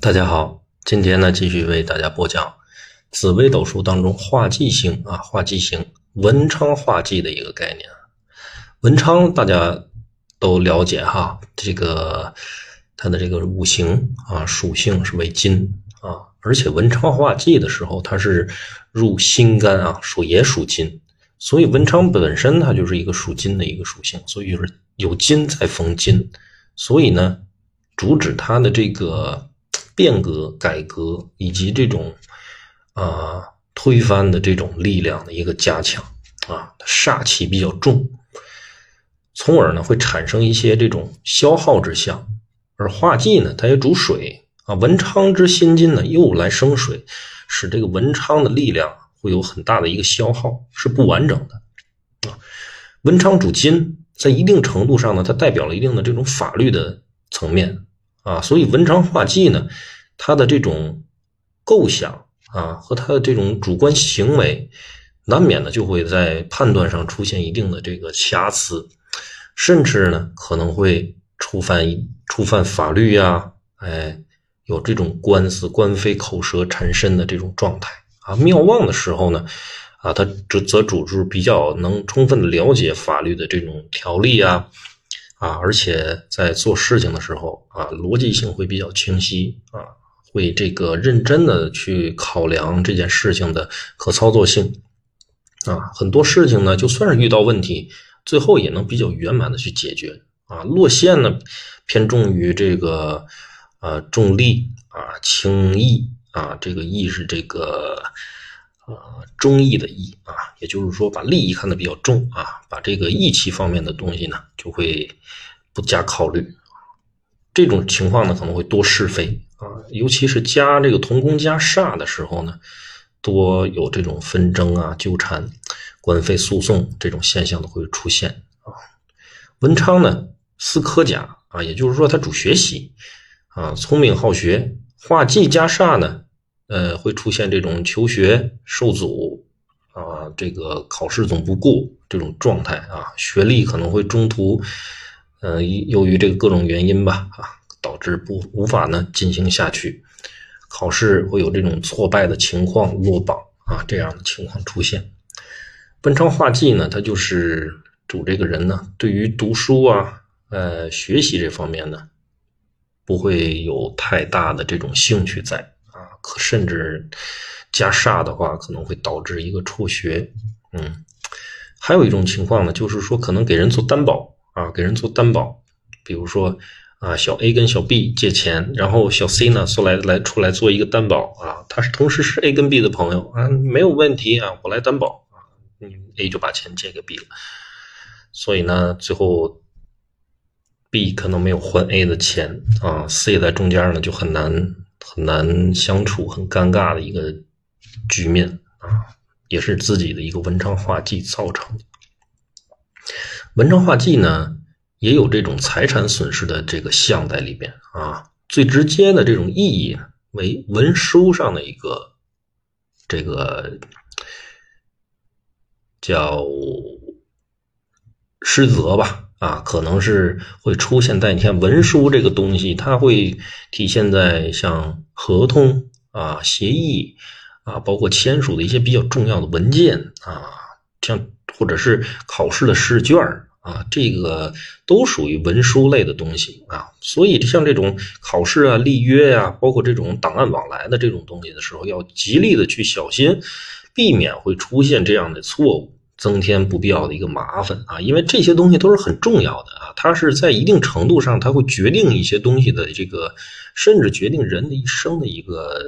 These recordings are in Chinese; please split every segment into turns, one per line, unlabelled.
大家好，今天呢继续为大家播讲紫微斗数当中化忌星啊，化忌星文昌化忌的一个概念。文昌大家都了解哈，这个它的这个五行啊属性是为金啊，而且文昌化忌的时候它是入心肝啊，属也属金，所以文昌本身它就是一个属金的一个属性，所以就是有金在逢金，所以呢主旨它的这个。变革、改革以及这种啊推翻的这种力量的一个加强啊，煞气比较重，从而呢会产生一些这种消耗之象。而化忌呢，它也主水啊，文昌之辛金呢又来生水，使这个文昌的力量会有很大的一个消耗，是不完整的啊。文昌主金，在一定程度上呢，它代表了一定的这种法律的层面。啊，所以文昌化忌呢，他的这种构想啊和他的这种主观行为，难免呢就会在判断上出现一定的这个瑕疵，甚至呢可能会触犯触犯法律呀，哎，有这种官司官非口舌缠身的这种状态啊。妙望的时候呢，啊，他则则主是比较能充分的了解法律的这种条例啊。啊，而且在做事情的时候啊，逻辑性会比较清晰啊，会这个认真的去考量这件事情的可操作性啊，很多事情呢，就算是遇到问题，最后也能比较圆满的去解决啊。落线呢，偏重于这个呃重利啊轻义啊，这个义是这个。啊，忠义的义啊，也就是说把利益看得比较重啊，把这个义气方面的东西呢，就会不加考虑。这种情况呢，可能会多是非啊，尤其是加这个同宫加煞的时候呢，多有这种纷争啊、纠缠、官非诉讼这种现象都会出现啊。文昌呢，司科甲啊，也就是说他主学习啊，聪明好学，化忌加煞呢。呃，会出现这种求学受阻啊，这个考试总不过这种状态啊，学历可能会中途，呃，由于这个各种原因吧啊，导致不无法呢进行下去，考试会有这种挫败的情况，落榜啊这样的情况出现。文昌化忌呢，它就是主这个人呢，对于读书啊，呃，学习这方面呢，不会有太大的这种兴趣在。可甚至加煞的话，可能会导致一个辍学。嗯，还有一种情况呢，就是说可能给人做担保啊，给人做担保，比如说啊，小 A 跟小 B 借钱，然后小 C 呢说来来出来做一个担保啊，他是同时是 A 跟 B 的朋友啊，没有问题啊，我来担保啊，A 就把钱借给 B 了，所以呢，最后 B 可能没有还 A 的钱啊，C 在中间呢就很难。很难相处，很尴尬的一个局面啊，也是自己的一个文昌化忌造成的。文昌化忌呢，也有这种财产损失的这个象在里边啊。最直接的这种意义为文书上的一个这个叫失责吧。啊，可能是会出现在你看文书这个东西，它会体现在像合同啊、协议啊，包括签署的一些比较重要的文件啊，像或者是考试的试卷啊，这个都属于文书类的东西啊。所以像这种考试啊、立约呀，包括这种档案往来的这种东西的时候，要极力的去小心，避免会出现这样的错误。增添不必要的一个麻烦啊，因为这些东西都是很重要的啊，它是在一定程度上，它会决定一些东西的这个，甚至决定人的一生的一个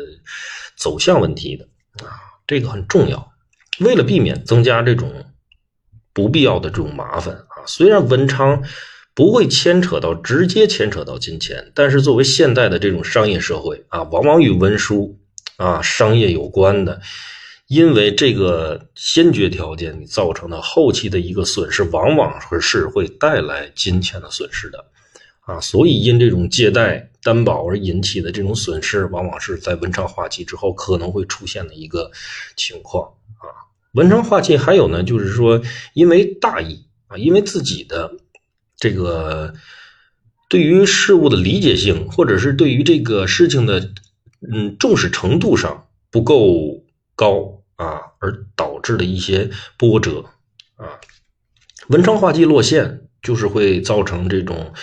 走向问题的啊，这个很重要。为了避免增加这种不必要的这种麻烦啊，虽然文昌不会牵扯到直接牵扯到金钱，但是作为现代的这种商业社会啊，往往与文书啊商业有关的。因为这个先决条件，造成的后期的一个损失，往往是会带来金钱的损失的，啊，所以因这种借贷担保而引起的这种损失，往往是在文昌化忌之后可能会出现的一个情况啊。文昌化忌还有呢，就是说因为大意啊，因为自己的这个对于事物的理解性，或者是对于这个事情的嗯重视程度上不够高啊，而导致的一些波折啊。文昌画忌落陷，就是会造成这种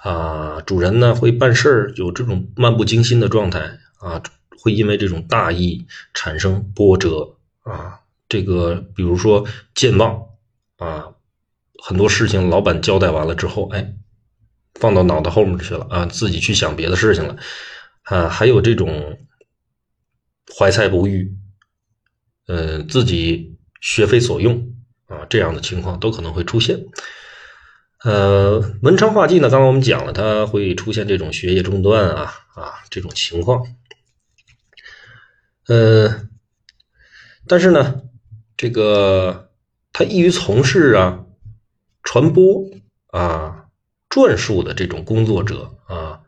啊，主人呢会办事儿有这种漫不经心的状态啊，会因为这种大意产生波折啊。这个比如说健忘啊，很多事情老板交代完了之后，哎，放到脑袋后面去了啊，自己去想别的事情了啊。还有这种怀才不遇，嗯，自己学非所用啊，这样的情况都可能会出现。呃，文昌画忌呢，刚刚我们讲了，它会出现这种学业中断啊啊这种情况。呃，但是呢。这个他易于从事啊传播啊传述的这种工作者啊，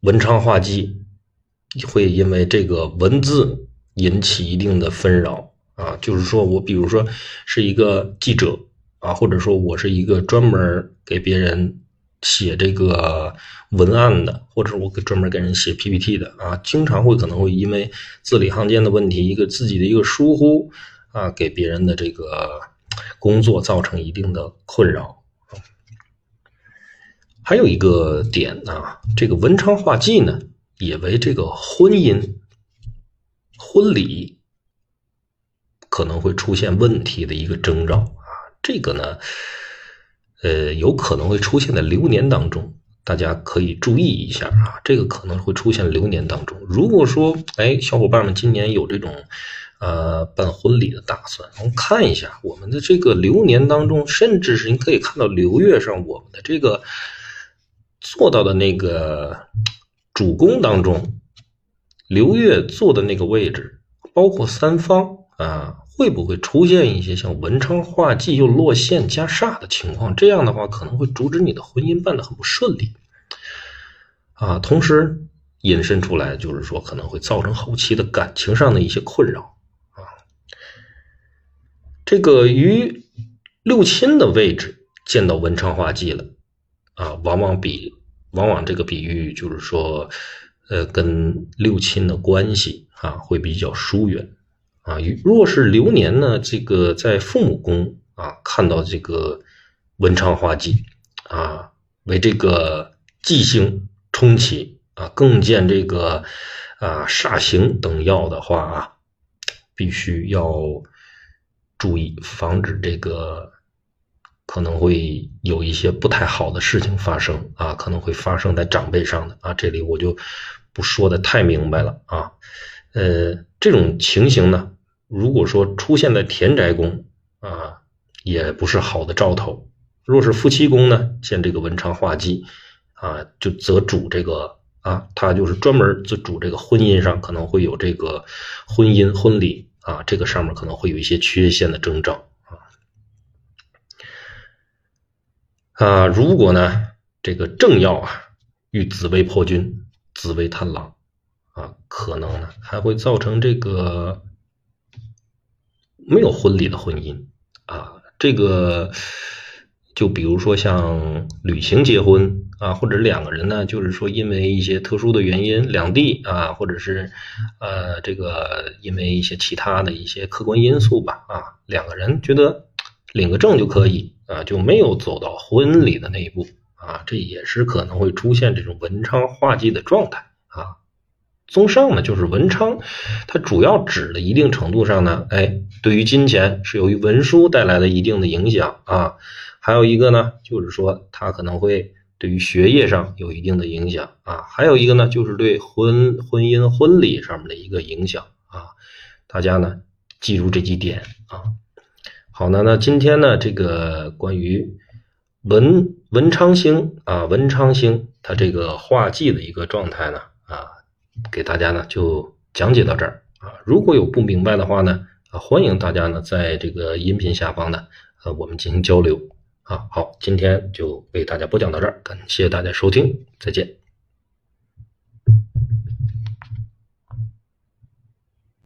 文昌画忌会因为这个文字引起一定的纷扰啊。就是说我比如说是一个记者啊，或者说我是一个专门给别人写这个文案的，或者我给专门给人写 PPT 的啊，经常会可能会因为字里行间的问题，一个自己的一个疏忽。啊，给别人的这个工作造成一定的困扰。还有一个点呢，这个文昌画忌呢，也为这个婚姻、婚礼可能会出现问题的一个征兆啊。这个呢，呃，有可能会出现在流年当中，大家可以注意一下啊。这个可能会出现流年当中。如果说，哎，小伙伴们今年有这种。呃，办婚礼的打算，我们看一下我们的这个流年当中，甚至是你可以看到流月上我们的这个做到的那个主宫当中，流月坐的那个位置，包括三方啊，会不会出现一些像文昌画忌又落陷加煞的情况？这样的话可能会阻止你的婚姻办得很不顺利啊。同时引申出来就是说，可能会造成后期的感情上的一些困扰啊。这个于六亲的位置见到文昌画忌了，啊，往往比往往这个比喻就是说，呃，跟六亲的关系啊会比较疏远，啊，若是流年呢，这个在父母宫啊看到这个文昌画忌，啊，为这个忌星冲起啊，更见这个啊煞星等要的话啊，必须要。注意防止这个可能会有一些不太好的事情发生啊，可能会发生在长辈上的啊，这里我就不说的太明白了啊。呃，这种情形呢，如果说出现在田宅宫啊，也不是好的兆头。若是夫妻宫呢，见这个文昌画忌啊，就则主这个啊，他就是专门就主这个婚姻上可能会有这个婚姻婚礼。啊，这个上面可能会有一些缺陷的征兆啊啊！如果呢，这个正要啊与紫微破军、紫微贪狼啊，可能呢还会造成这个没有婚礼的婚姻啊，这个。就比如说像旅行结婚啊，或者两个人呢，就是说因为一些特殊的原因两地啊，或者是呃这个因为一些其他的一些客观因素吧啊，两个人觉得领个证就可以啊，就没有走到婚礼的那一步啊，这也是可能会出现这种文昌化忌的状态啊。综上呢，就是文昌，它主要指的一定程度上呢，哎，对于金钱是由于文书带来的一定的影响啊。还有一个呢，就是说它可能会对于学业上有一定的影响啊。还有一个呢，就是对婚婚姻婚礼上面的一个影响啊。大家呢记住这几点啊。好，那那今天呢，这个关于文文昌星啊，文昌星它这个画忌的一个状态呢啊，给大家呢就讲解到这儿啊。如果有不明白的话呢啊，欢迎大家呢在这个音频下方呢呃我们进行交流。啊，好，今天就为大家播讲到这儿，感谢大家收听，再见。